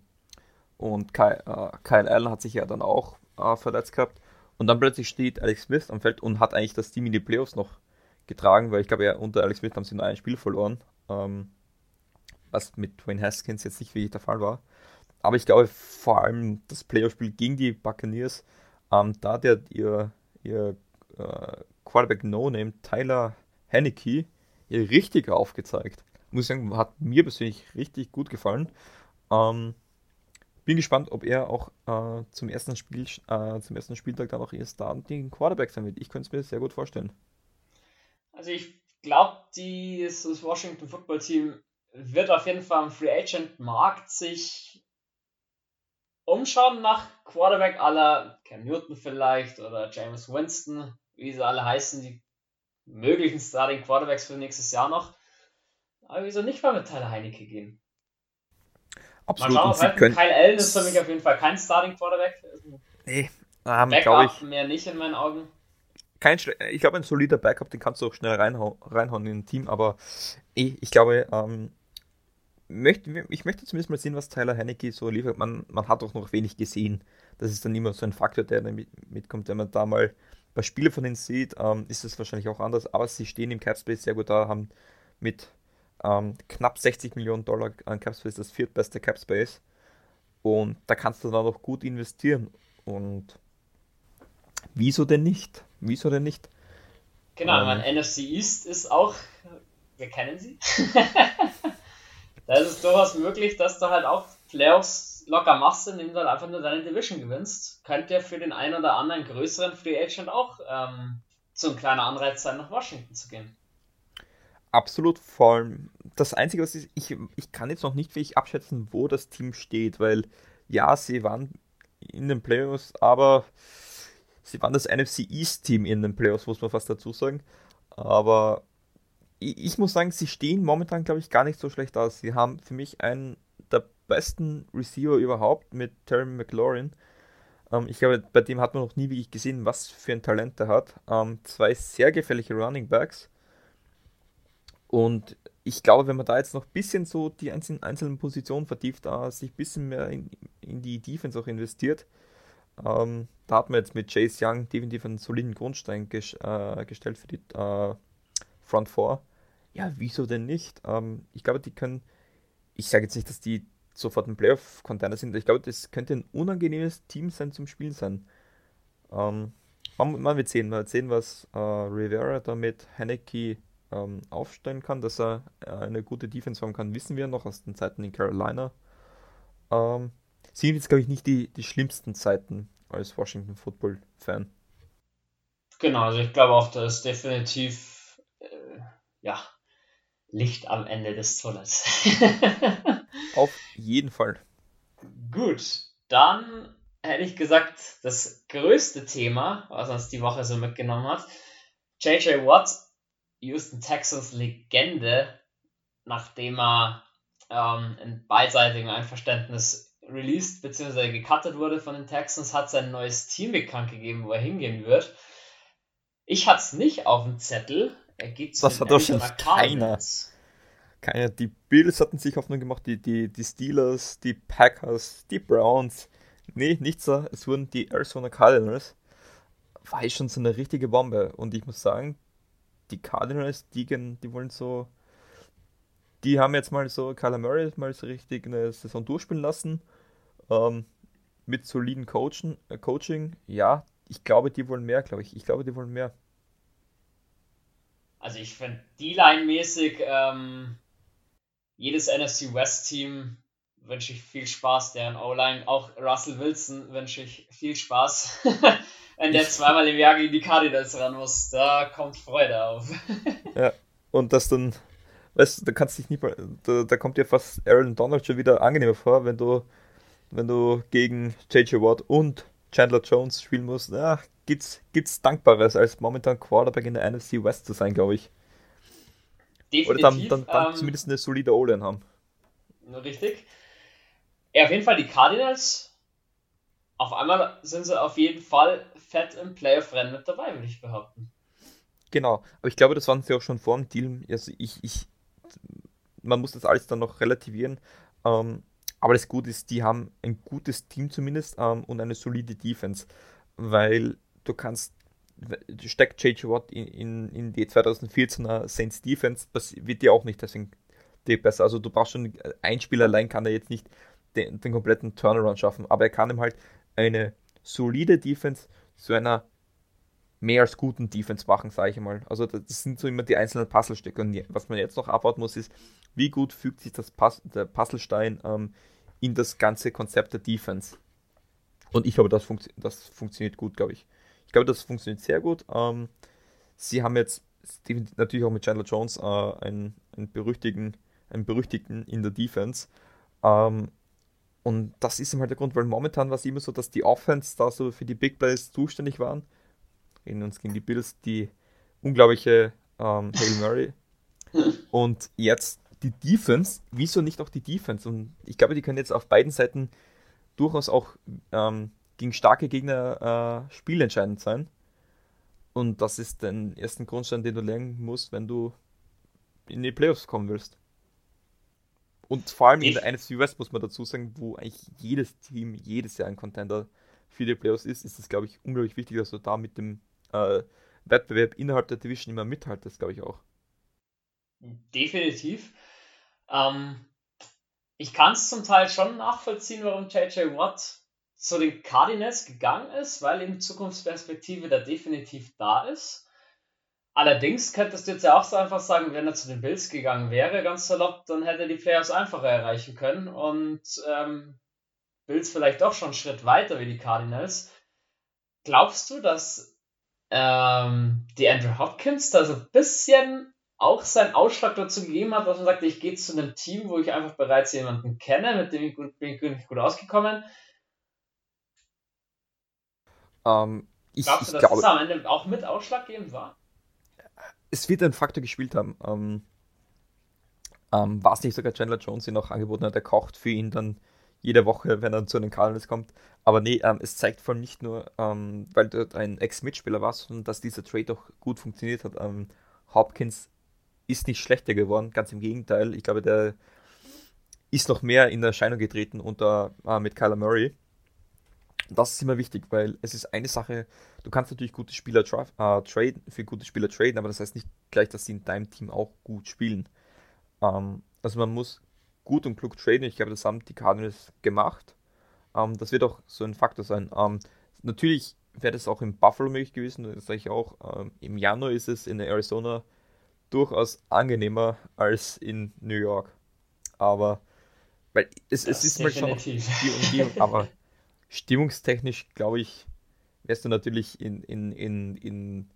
und Kyle, äh, Kyle, Allen hat sich ja dann auch äh, verletzt gehabt. Und dann plötzlich steht Alex Smith am Feld und hat eigentlich das Team in die Playoffs noch getragen, weil ich glaube, ja, unter Alex Smith haben sie nur ein Spiel verloren. Ähm, was mit Wayne Haskins jetzt nicht wirklich der Fall war. Aber ich glaube vor allem das Playoff-Spiel gegen die Buccaneers, ähm, da hat ihr, ihr äh, Quarterback No-Name Tyler Haneke richtig aufgezeigt muss ich sagen, hat mir persönlich richtig gut gefallen. Ähm, bin gespannt, ob er auch äh, zum, ersten Spiel, äh, zum ersten Spieltag dann auch ihr Starting Quarterback sein wird. Ich könnte es mir sehr gut vorstellen. Also ich glaube, das Washington Football Team wird auf jeden Fall am Free Agent Markt sich umschauen nach Quarterback aller Cam Newton vielleicht oder James Winston, wie sie alle heißen, die möglichen Starting Quarterbacks für nächstes Jahr noch. Aber wieso nicht mal mit Tyler Heinecke gehen? Absolut. Mal schauen, können... Kyle Allen ist für mich auf jeden Fall kein Starting Quarterback. Nee, ähm, glaube ich. Mehr nicht in meinen Augen. Kein, ich glaube, ein solider Backup, den kannst du auch schnell reinhauen, reinhauen in ein Team, aber ich, ich glaube, ähm, möchte, ich möchte zumindest mal sehen, was Tyler Heinecke so liefert. Man, man hat auch noch wenig gesehen. Das ist dann immer so ein Faktor, der mit, mitkommt, wenn man da mal ein paar Spiele von denen sieht, ähm, ist es wahrscheinlich auch anders, aber sie stehen im Capspace sehr gut da, haben mit ähm, knapp 60 Millionen Dollar an Capspace, das viertbeste Capspace. Und da kannst du dann auch gut investieren. Und wieso denn nicht? Wieso denn nicht? Genau, ähm, mein NFC East ist auch, wir kennen sie. da ist es durchaus möglich, dass du halt auch Playoffs locker machst, indem du halt einfach nur deine Division gewinnst. Könnte ja für den einen oder anderen größeren Free Agent auch ähm, so ein kleiner Anreiz sein, nach Washington zu gehen. Absolut, vor allem das Einzige, was ist, ich, ich kann jetzt noch nicht wirklich abschätzen, wo das Team steht, weil ja, sie waren in den Playoffs, aber sie waren das NFC East Team in den Playoffs, muss man fast dazu sagen. Aber ich, muss sagen, sie stehen momentan, glaube ich, gar nicht so schlecht aus. Sie haben für mich einen der besten Receiver überhaupt mit Terry McLaurin. Ähm, ich glaube, bei dem hat man noch nie wirklich gesehen, was für ein Talent er hat. Ähm, zwei sehr gefährliche Running Backs und ich glaube, wenn man da jetzt noch ein bisschen so die einzelnen, einzelnen Positionen vertieft, da sich ein bisschen mehr in, in die Defense auch investiert, ähm, da hat man jetzt mit Chase Young definitiv einen soliden Grundstein ges äh, gestellt für die äh, Front 4. Ja, wieso denn nicht? Ähm, ich glaube, die können, ich sage jetzt nicht, dass die sofort ein Playoff-Container sind, ich glaube, das könnte ein unangenehmes Team sein zum Spielen sein. Ähm, man, man, wird sehen, man wird sehen, was äh, Rivera da mit Haneke ähm, aufstellen kann, dass er äh, eine gute Defense haben kann, wissen wir noch aus den Zeiten in Carolina. Ähm, sind jetzt, glaube ich, nicht die, die schlimmsten Zeiten als Washington Football Fan. Genau, also ich glaube auch, da ist definitiv äh, ja, Licht am Ende des Tunnels. Auf jeden Fall. Gut, dann hätte ich gesagt, das größte Thema, was uns die Woche so mitgenommen hat, JJ Watt Houston Texans Legende, nachdem er ähm, in beidseitigem Einverständnis released bzw. gecuttet wurde von den Texans, hat sein neues Team bekannt gegeben, wo er hingehen wird. Ich hatte es nicht auf dem Zettel. Geht zu das hat wahrscheinlich keiner. Keiner. Die Bills hatten sich Hoffnung gemacht, die, die, die Steelers, die Packers, die Browns. Nee, nichts da. Es wurden die Arizona Cardinals. War schon so eine richtige Bombe. Und ich muss sagen, die Cardinals, die, die wollen so, die haben jetzt mal so Kyler Murray mal so richtig eine Saison durchspielen lassen. Ähm, mit soliden Coachen, äh, Coaching. Ja, ich glaube, die wollen mehr, glaube ich. Ich glaube, die wollen mehr. Also ich finde D-Line-mäßig ähm, jedes NFC West-Team wünsche ich viel Spaß, deren O-Line. Auch Russell Wilson wünsche ich viel Spaß. Wenn der zweimal im Jahr gegen die Cardinals ran muss, da kommt Freude auf. ja, und das dann, weißt du, da kannst dich nicht mal, da, da kommt dir fast Aaron Donald schon wieder angenehmer vor, wenn du, wenn du gegen JJ Watt und Chandler Jones spielen musst. Ja, gibt's, gibt's Dankbares, als momentan Quarterback in der NFC West zu sein, glaube ich. Definitiv. Oder dann, dann, dann ähm, zumindest eine solide O-Line haben. Richtig. Ja, auf jeden Fall die Cardinals. Auf einmal sind sie auf jeden Fall fett im Playoff-Rennen mit dabei, würde ich behaupten. Genau, aber ich glaube, das waren sie auch schon vor dem Deal. Also ich, ich, man muss das alles dann noch relativieren. Ähm, aber das Gute ist, die haben ein gutes Team zumindest ähm, und eine solide Defense, weil du kannst, steckt JJ Watt in, in, in die 2014er Saints Defense, das wird dir auch nicht deswegen besser. Also du brauchst schon, ein Spieler allein kann er jetzt nicht den, den kompletten Turnaround schaffen, aber er kann ihm halt eine solide Defense zu einer mehr als guten Defense machen, sage ich mal. Also das sind so immer die einzelnen Puzzlestücke. Und was man jetzt noch abwarten muss, ist, wie gut fügt sich das Puz der Puzzlestein ähm, in das ganze Konzept der Defense. Und ich glaube, das, funktio das funktioniert gut, glaube ich. Ich glaube, das funktioniert sehr gut. Ähm, sie haben jetzt natürlich auch mit Chandler Jones äh, einen, einen, berüchtigten, einen berüchtigten in der Defense. Ähm, und das ist halt der Grund, weil momentan war es immer so, dass die Offense da so für die Big Plays zuständig waren. Reden uns gegen die Bills, die unglaubliche ähm, Hail Murray. Und jetzt die Defense, wieso nicht auch die Defense? Und ich glaube, die können jetzt auf beiden Seiten durchaus auch ähm, gegen starke Gegner äh, spielentscheidend sein. Und das ist der ersten Grundstein, den du lernen musst, wenn du in die Playoffs kommen willst. Und vor allem in der NFC West muss man dazu sagen, wo eigentlich jedes Team jedes Jahr ein Contender für die Playoffs ist, ist es, glaube ich, unglaublich wichtig, dass du da mit dem äh, Wettbewerb innerhalb der Division immer mithaltest, glaube ich auch. Definitiv. Ähm, ich kann es zum Teil schon nachvollziehen, warum JJ Watt zu den Cardinals gegangen ist, weil eben Zukunftsperspektive da definitiv da ist. Allerdings könntest du jetzt ja auch so einfach sagen, wenn er zu den Bills gegangen wäre, ganz salopp, dann hätte er die Playoffs einfacher erreichen können und ähm, Bills vielleicht doch schon einen Schritt weiter wie die Cardinals. Glaubst du, dass ähm, die Andrew Hopkins da so ein bisschen auch seinen Ausschlag dazu gegeben hat, dass man sagt, ich gehe zu einem Team, wo ich einfach bereits jemanden kenne, mit dem ich gut, bin ich gut, ausgekommen? Ähm, ich, Glaubst du, dass glaube, das am Ende auch mit ausschlaggebend war? es wird ein Faktor gespielt haben. Ähm, ähm, was nicht sogar Chandler Jones ihn auch angeboten hat, er kocht für ihn dann jede Woche, wenn er zu den Cardinals kommt. Aber nee, ähm, es zeigt vor allem nicht nur, ähm, weil dort ein Ex-Mitspieler war, sondern dass dieser Trade auch gut funktioniert hat. Ähm, Hopkins ist nicht schlechter geworden, ganz im Gegenteil. Ich glaube, der ist noch mehr in Erscheinung getreten unter äh, mit Kyler Murray das ist immer wichtig, weil es ist eine Sache, du kannst natürlich gute Spieler tra äh, traden, für gute Spieler traden, aber das heißt nicht gleich, dass sie in deinem Team auch gut spielen. Ähm, also man muss gut und klug traden. Ich glaube, das haben die Cardinals gemacht. Ähm, das wird auch so ein Faktor sein. Ähm, natürlich wäre das auch in Buffalo möglich gewesen, das sage ich auch. Ähm, Im Januar ist es in Arizona durchaus angenehmer als in New York. Aber weil es, es ist mal schon die Umgebung, aber stimmungstechnisch, glaube ich, wärst du natürlich in, in, in, in,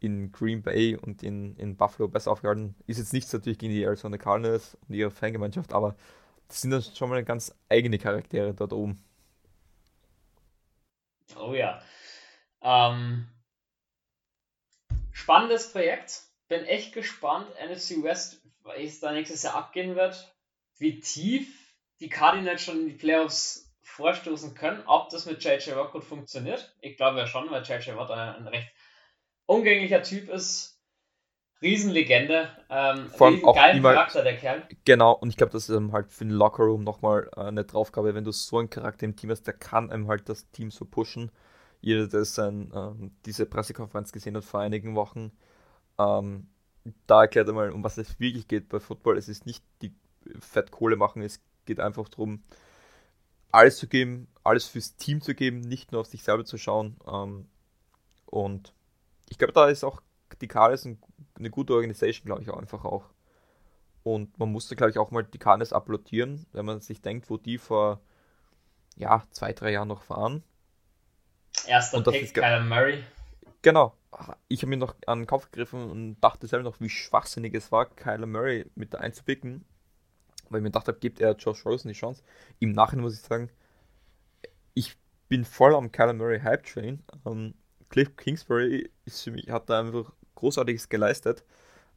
in Green Bay und in, in Buffalo besser aufgehalten. Ist jetzt nichts natürlich gegen die Arizona Cardinals und ihre Fangemeinschaft, aber das sind dann schon mal ganz eigene Charaktere dort oben. Oh ja. Ähm, spannendes Projekt. Bin echt gespannt, NFC West, wie es da nächstes Jahr abgehen wird. Wie tief die Cardinals schon in die Playoffs vorstoßen können, ob das mit JJ Watt gut funktioniert. Ich glaube ja schon, weil JJ Watt ein, ein recht umgänglicher Typ ist. Riesenlegende, ähm, Vor allem auch geilen Charakter, der Kerl. Genau, und ich glaube, das ist ähm, halt für den Lockerroom nochmal äh, eine Draufgabe, wenn du so einen Charakter im Team hast, der kann einem halt das Team so pushen. Jeder, der sein, ähm, diese Pressekonferenz gesehen hat vor einigen Wochen, ähm, da erklärt er mal, um was es wirklich geht bei Football. Es ist nicht die Fettkohle machen, es geht einfach darum, alles zu geben, alles fürs Team zu geben, nicht nur auf sich selber zu schauen. Ähm, und ich glaube, da ist auch die Cardinals eine gute Organisation, glaube ich, auch einfach auch. Und man musste, glaube ich, auch mal die Cardinals applaudieren, wenn man sich denkt, wo die vor ja, zwei, drei Jahren noch waren. Erster Pick, Kyler Murray. Genau. Ich habe mir noch an den Kopf gegriffen und dachte selber noch, wie schwachsinnig es war, Kyler Murray mit einzupicken. Weil ich mir gedacht habe, gibt er Josh Rosen die Chance. Im Nachhinein muss ich sagen, ich bin voll am Kyler Murray Hype Train. Ähm, Cliff Kingsbury ist für mich, hat da einfach Großartiges geleistet.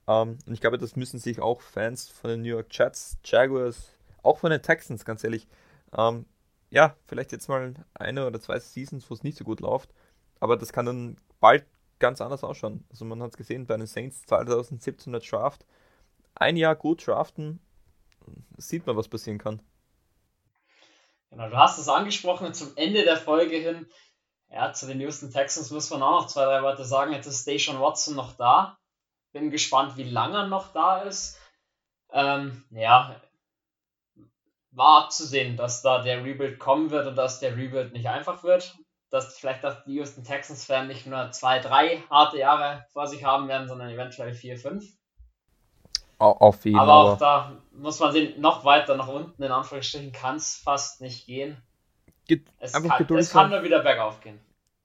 Ähm, und ich glaube, das müssen sich auch Fans von den New York Jets, Jaguars, auch von den Texans, ganz ehrlich, ähm, ja, vielleicht jetzt mal eine oder zwei Seasons, wo es nicht so gut läuft, aber das kann dann bald ganz anders ausschauen. Also man hat es gesehen bei den Saints 2017 Draft. Ein Jahr gut draften, sieht man, was passieren kann. Genau, du hast es angesprochen, zum Ende der Folge hin, ja, zu den Houston Texans muss man auch noch zwei, drei Worte sagen. Jetzt ist Station Watson noch da. Bin gespannt, wie lange er noch da ist. Ähm, ja, war abzusehen, dass da der Rebuild kommen wird und dass der Rebuild nicht einfach wird. Dass vielleicht auch die Houston Texans-Fans nicht nur zwei, drei harte Jahre vor sich haben werden, sondern eventuell vier, fünf. Auf jeden Fall. Aber auch da muss man sehen, noch weiter nach unten, in Anführungsstrichen, kann es fast nicht gehen. Geht es kann, es kann nur wieder bergauf gehen.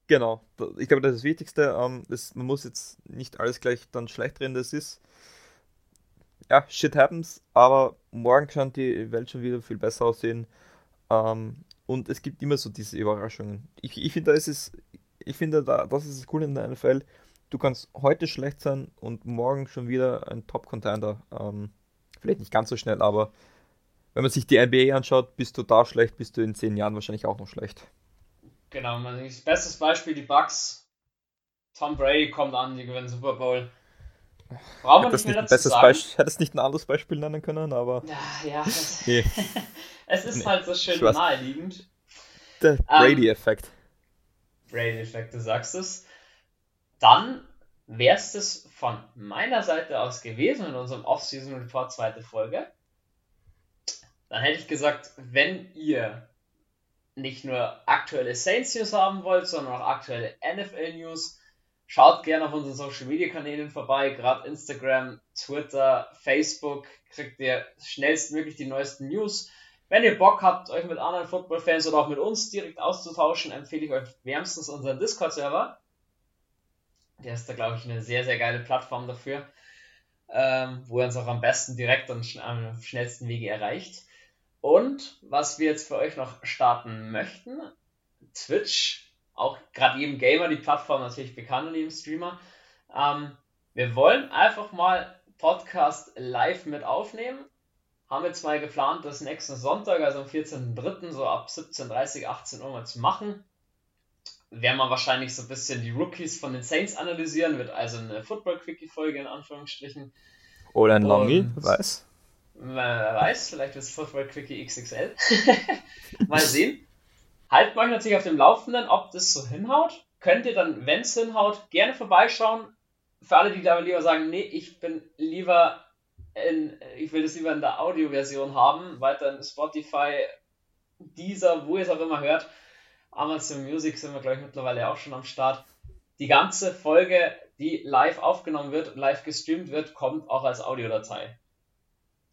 Genau, ich glaube, das ist das Wichtigste. Ähm, das, man muss jetzt nicht alles gleich dann schlecht reden, das ist ja, shit happens, aber morgen kann die Welt schon wieder viel besser aussehen. Ähm, und es gibt immer so diese Überraschungen. Ich, ich finde, das ist, ich finde, da, das ist das Coole in der NFL. Du kannst heute schlecht sein und morgen schon wieder ein Top-Contender. Ähm, vielleicht nicht ganz so schnell, aber wenn man sich die NBA anschaut, bist du da schlecht, bist du in zehn Jahren wahrscheinlich auch noch schlecht. Genau, das beste Beispiel die Bucks. Tom Brady kommt an, die gewinnen Super Bowl. Brauchen wir nicht mehr dazu sagen. Beispiel, hättest nicht ein anderes Beispiel nennen können, aber. Ja, ja. Es, nee. es ist nee. halt so schön naheliegend. Der Brady-Effekt. Ähm, Brady-Effekt, du sagst es. Dann wäre es das von meiner Seite aus gewesen in unserem Off-Season Report zweite Folge. Dann hätte ich gesagt, wenn ihr nicht nur aktuelle Saints News haben wollt, sondern auch aktuelle NFL News, Schaut gerne auf unseren Social Media Kanälen vorbei, gerade Instagram, Twitter, Facebook, kriegt ihr schnellstmöglich die neuesten News. Wenn ihr Bock habt, euch mit anderen Football-Fans oder auch mit uns direkt auszutauschen, empfehle ich euch wärmstens unseren Discord-Server. Der ist da, glaube ich, eine sehr, sehr geile Plattform dafür, ähm, wo ihr uns auch am besten direkt und am schnellsten Wege erreicht. Und was wir jetzt für euch noch starten möchten, Twitch auch gerade jedem Gamer die Plattform natürlich bekannt und jedem Streamer. Ähm, wir wollen einfach mal Podcast live mit aufnehmen. Haben jetzt mal geplant, das nächsten Sonntag, also am 14.03. so ab 17.30, 18 Uhr mal zu machen. Werden wir wahrscheinlich so ein bisschen die Rookies von den Saints analysieren, wird also eine Football-Quickie-Folge in Anführungsstrichen. Oder ein Longy, weiß. Wer weiß, vielleicht wird es Football-Quickie XXL. mal sehen halten euch natürlich auf dem Laufenden, ob das so hinhaut. Könnt ihr dann, wenn es hinhaut, gerne vorbeischauen. Für alle, die da lieber sagen, nee, ich bin lieber in, ich will das lieber in der Audioversion haben, weiter in Spotify, dieser, wo ihr es auch immer hört. Amazon Music sind wir, glaube ich, mittlerweile auch schon am Start. Die ganze Folge, die live aufgenommen wird und live gestreamt wird, kommt auch als Audiodatei.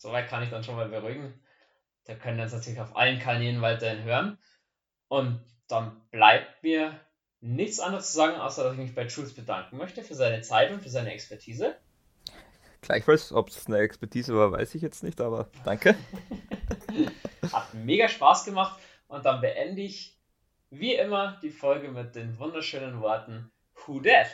Soweit kann ich dann schon mal beruhigen. Da können wir uns natürlich auf allen Kanälen weiterhin hören. Und dann bleibt mir nichts anderes zu sagen, außer dass ich mich bei Jules bedanken möchte für seine Zeit und für seine Expertise. Gleichfalls, ob es eine Expertise war, weiß ich jetzt nicht, aber danke. Hat mega Spaß gemacht und dann beende ich wie immer die Folge mit den wunderschönen Worten Who Dat?